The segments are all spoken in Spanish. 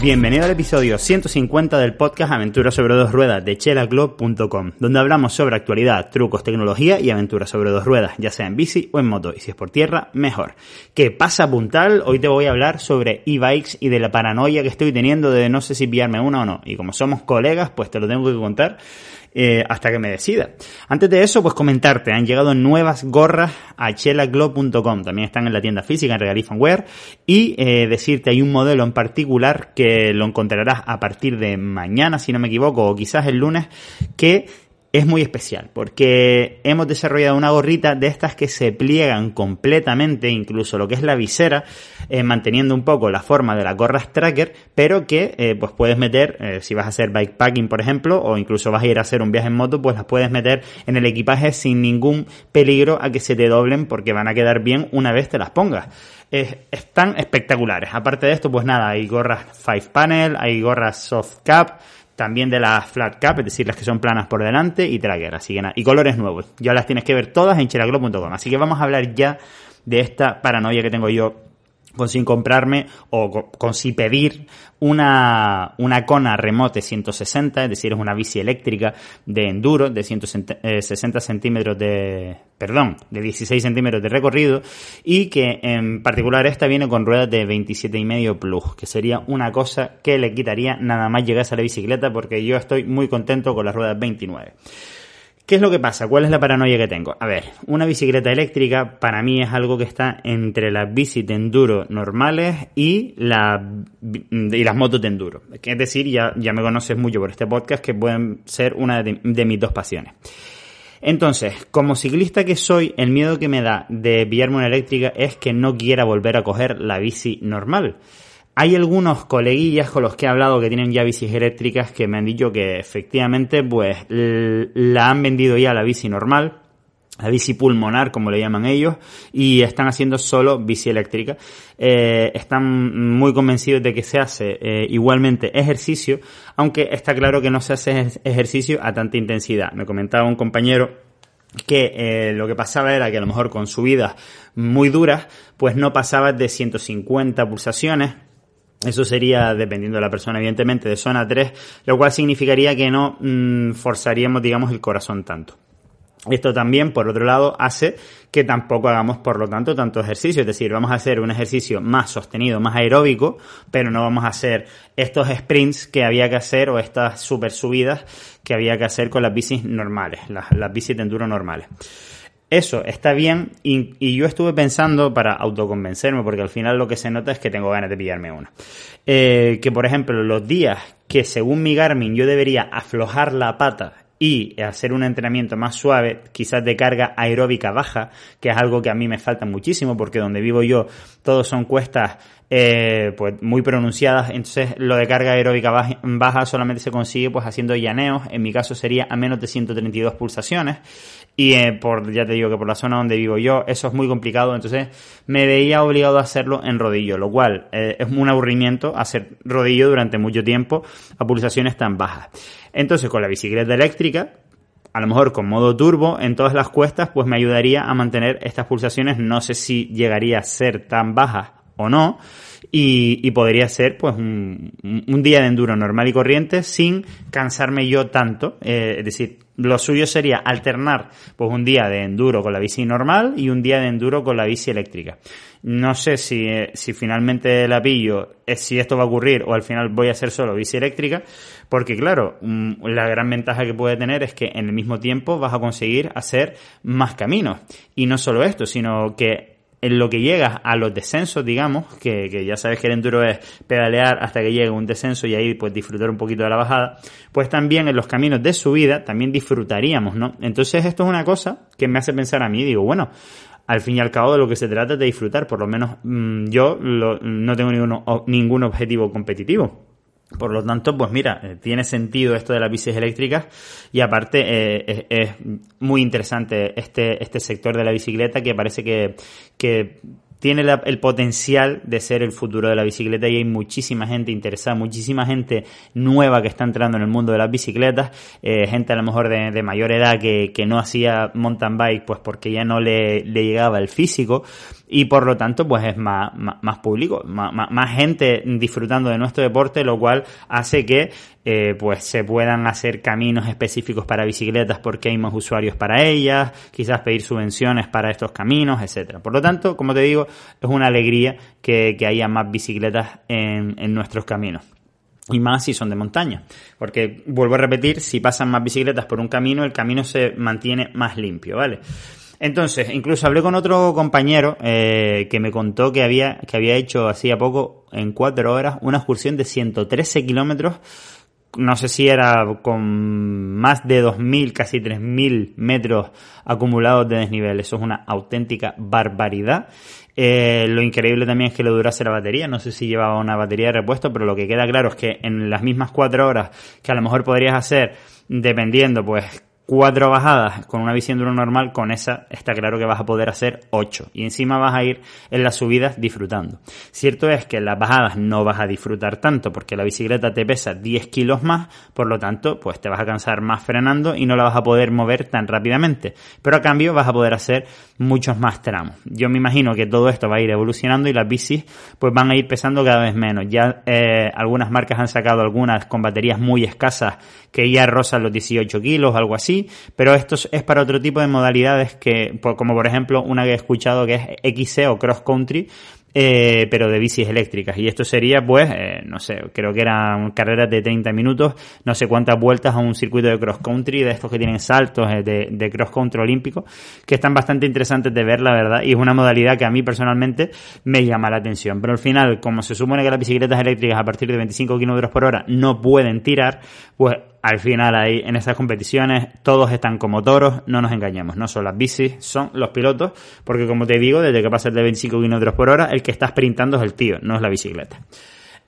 Bienvenido al episodio 150 del podcast Aventuras sobre dos ruedas de chelaglob.com, donde hablamos sobre actualidad, trucos, tecnología y aventuras sobre dos ruedas, ya sea en bici o en moto, y si es por tierra, mejor. ¿Qué pasa, puntal? Hoy te voy a hablar sobre e-bikes y de la paranoia que estoy teniendo de no sé si pillarme una o no. Y como somos colegas, pues te lo tengo que contar eh, hasta que me decida. Antes de eso, pues comentarte, han llegado nuevas gorras a chelaglob.com, también están en la tienda física en Regalifanware y eh, decirte, hay un modelo en particular que lo encontrarás a partir de mañana, si no me equivoco, o quizás el lunes, que es muy especial porque hemos desarrollado una gorrita de estas que se pliegan completamente, incluso lo que es la visera, eh, manteniendo un poco la forma de la gorras tracker, pero que eh, pues puedes meter, eh, si vas a hacer bikepacking por ejemplo, o incluso vas a ir a hacer un viaje en moto, pues las puedes meter en el equipaje sin ningún peligro a que se te doblen porque van a quedar bien una vez te las pongas. están espectaculares. Aparte de esto, pues nada, hay gorras five panel, hay gorras soft cap, también de las flat cap, es decir, las que son planas por delante y tracker, así que nada, y colores nuevos. Ya las tienes que ver todas en cheraglo.com. Así que vamos a hablar ya de esta paranoia que tengo yo con sin comprarme o con, sin pedir una, una Kona Remote 160, es decir, es una bici eléctrica de enduro de 160 eh, centímetros de, perdón, de 16 centímetros de recorrido y que en particular esta viene con ruedas de 27,5 plus, que sería una cosa que le quitaría nada más llegar a la bicicleta porque yo estoy muy contento con las ruedas 29. ¿Qué es lo que pasa? ¿Cuál es la paranoia que tengo? A ver, una bicicleta eléctrica para mí es algo que está entre las bicis de enduro normales y, la, y las motos de enduro. Es decir, ya, ya me conoces mucho por este podcast que pueden ser una de mis dos pasiones. Entonces, como ciclista que soy, el miedo que me da de pillarme una eléctrica es que no quiera volver a coger la bici normal. Hay algunos coleguillas con los que he hablado que tienen ya bicis eléctricas que me han dicho que efectivamente pues la han vendido ya la bici normal, la bici pulmonar, como le llaman ellos, y están haciendo solo bici eléctrica. Eh, están muy convencidos de que se hace eh, igualmente ejercicio, aunque está claro que no se hace ejercicio a tanta intensidad. Me comentaba un compañero que eh, lo que pasaba era que a lo mejor con subidas muy duras, pues no pasaba de 150 pulsaciones, eso sería, dependiendo de la persona, evidentemente, de zona 3, lo cual significaría que no mm, forzaríamos, digamos, el corazón tanto. Esto también, por otro lado, hace que tampoco hagamos, por lo tanto, tanto ejercicio. Es decir, vamos a hacer un ejercicio más sostenido, más aeróbico, pero no vamos a hacer estos sprints que había que hacer o estas super subidas que había que hacer con las bicis normales, las, las bicis de enduro normales. Eso está bien y, yo estuve pensando para autoconvencerme, porque al final lo que se nota es que tengo ganas de pillarme una. Eh, que por ejemplo los días que según mi Garmin yo debería aflojar la pata y hacer un entrenamiento más suave, quizás de carga aeróbica baja, que es algo que a mí me falta muchísimo porque donde vivo yo todos son cuestas eh, pues muy pronunciadas, entonces lo de carga aeróbica baja solamente se consigue pues haciendo llaneos, en mi caso sería a menos de 132 pulsaciones y eh, por ya te digo que por la zona donde vivo yo eso es muy complicado, entonces me veía obligado a hacerlo en rodillo, lo cual eh, es un aburrimiento hacer rodillo durante mucho tiempo a pulsaciones tan bajas. Entonces con la bicicleta eléctrica a lo mejor con modo turbo en todas las cuestas, pues me ayudaría a mantener estas pulsaciones. No sé si llegaría a ser tan bajas o no. Y, podría ser pues un, día de enduro normal y corriente sin cansarme yo tanto. Eh, es decir, lo suyo sería alternar pues un día de enduro con la bici normal y un día de enduro con la bici eléctrica. No sé si, eh, si finalmente la pillo, eh, si esto va a ocurrir o al final voy a hacer solo bici eléctrica, porque claro, mm, la gran ventaja que puede tener es que en el mismo tiempo vas a conseguir hacer más caminos. Y no solo esto, sino que en lo que llegas a los descensos, digamos, que, ya sabes que el enduro es pedalear hasta que llegue un descenso y ahí pues disfrutar un poquito de la bajada, pues también en los caminos de subida también disfrutaríamos, ¿no? Entonces esto es una cosa que me hace pensar a mí, digo, bueno, al fin y al cabo de lo que se trata es de disfrutar, por lo menos mm, yo no tengo ningún, ningún objetivo competitivo. Por lo tanto, pues mira, eh, tiene sentido esto de las bicis eléctricas y aparte eh, es, muy interesante este, este sector de la bicicleta que parece que, que tiene el potencial de ser el futuro de la bicicleta y hay muchísima gente interesada, muchísima gente nueva que está entrando en el mundo de las bicicletas, eh, gente a lo mejor de, mayor edad que, que, no hacía mountain bike pues porque ya no le, le llegaba el físico y por lo tanto pues es más, más, público, más, más, gente disfrutando de nuestro deporte, lo cual hace que eh, pues se puedan hacer caminos específicos para bicicletas porque hay más usuarios para ellas, quizás pedir subvenciones para estos caminos, etcétera. Por lo tanto, como te digo, es una alegría que, haya más bicicletas en, en nuestros caminos y más si son de montaña. Porque, vuelvo a repetir, si pasan más bicicletas por un camino, el camino se mantiene más limpio, ¿vale? Entonces, incluso hablé con otro compañero eh, que me contó que había, que había hecho hacía poco, en cuatro horas, una excursión de 113 kilómetros. No sé si era con más de 2.000, casi 3.000 metros acumulados de desnivel. Eso es una auténtica barbaridad. Eh, lo increíble también es que le durase la batería. No sé si llevaba una batería de repuesto, pero lo que queda claro es que en las mismas cuatro horas que a lo mejor podrías hacer, dependiendo, pues cuatro bajadas con una de normal, con esa está claro que vas a poder hacer ocho. Y encima vas a ir en las subidas disfrutando. Cierto es que en las bajadas no vas a disfrutar tanto porque la bicicleta te pesa 10 kilos más, por lo tanto, pues te vas a cansar más frenando y no la vas a poder mover tan rápidamente. Pero a cambio vas a poder hacer muchos más tramos. Yo me imagino que todo esto va a ir evolucionando y las bicis pues van a ir pesando cada vez menos. Ya eh, algunas marcas han sacado algunas con baterías muy escasas que ya rozan los 18 kilos, algo así pero esto es para otro tipo de modalidades que, como por ejemplo una que he escuchado que es XC o Cross Country, eh, pero de bicis eléctricas. Y esto sería, pues, eh, no sé, creo que eran carreras de 30 minutos, no sé cuántas vueltas a un circuito de cross country, de estos que tienen saltos eh, de, de, cross country olímpico, que están bastante interesantes de ver, la verdad, y es una modalidad que a mí personalmente me llama la atención. Pero al final, como se supone que las bicicletas eléctricas a partir de 25 km por hora no pueden tirar, pues al final ahí en estas competiciones todos están como toros, no nos engañemos, no son las bicis, son los pilotos, porque como te digo, desde que pasa de 25 km por hora, el que está sprintando es el tío, no es la bicicleta.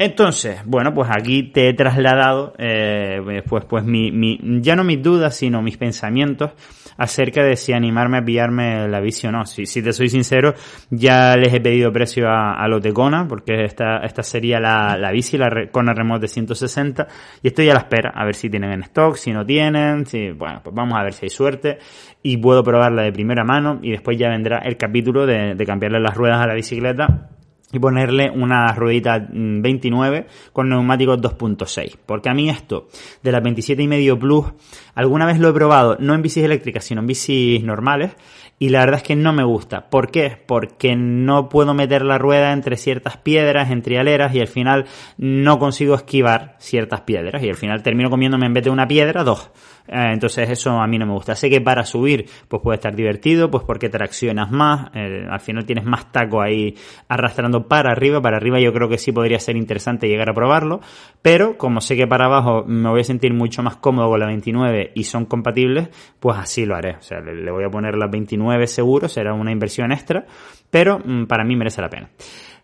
Entonces, bueno, pues aquí te he trasladado, eh, pues, pues mi, mi, ya no mis dudas, sino mis pensamientos acerca de si animarme a pillarme la bici o no. Si, si te soy sincero, ya les he pedido precio a, a Lotecona, porque esta, esta sería la, la bici, la Kona Remote de 160, y estoy a la espera, a ver si tienen en stock, si no tienen, si, bueno, pues vamos a ver si hay suerte, y puedo probarla de primera mano, y después ya vendrá el capítulo de, de cambiarle las ruedas a la bicicleta y ponerle una ruedita 29 mm, con neumáticos 2.6. Porque a mí esto de las 27,5 Plus, alguna vez lo he probado, no en bicis eléctricas, sino en bicis normales, y la verdad es que no me gusta. ¿Por qué? Porque no puedo meter la rueda entre ciertas piedras, entre aleras, y al final no consigo esquivar ciertas piedras, y al final termino comiéndome en vez de una piedra, dos. Eh, entonces eso a mí no me gusta. Sé que para subir pues puede estar divertido, pues porque traccionas más, eh, al final tienes más taco ahí arrastrando para arriba, para arriba yo creo que sí podría ser interesante llegar a probarlo, pero como sé que para abajo me voy a sentir mucho más cómodo con la 29 y son compatibles, pues así lo haré. O sea, le, voy a poner la 29 seguro, será una inversión extra, pero mm, para mí merece la pena.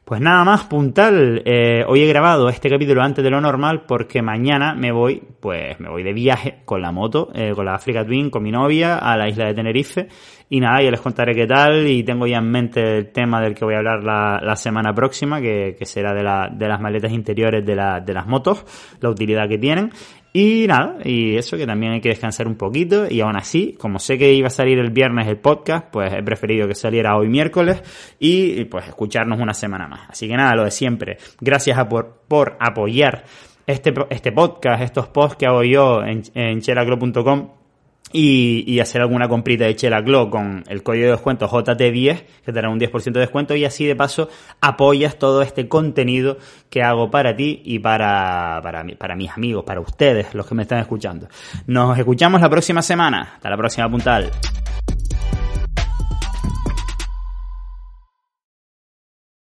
Pues nada más, puntal. Eh, hoy he grabado este capítulo antes de lo normal porque mañana me voy, pues me voy de viaje con la moto, eh, con la Africa Twin, con mi novia, a la isla de Tenerife. Y nada, ya les contaré qué tal y tengo ya en mente el tema del que voy a hablar la, la semana próxima, que, que será de, la, de las maletas interiores de, de las motos, la utilidad que tienen. Y nada, y eso que también hay que descansar un poquito y aún así, como sé que iba a salir el viernes el podcast, pues he preferido que saliera hoy miércoles y pues escucharnos una semana más. Así que nada, lo de siempre. Gracias a por, por apoyar este, este podcast, estos posts que hago yo en, en y, hacer alguna comprita de Chela Glow con el código de descuento JT10, que te dará un 10% de descuento, y así de paso apoyas todo este contenido que hago para ti y para, para, para mis amigos, para ustedes, los que me están escuchando. Nos escuchamos la próxima semana. Hasta la próxima puntal.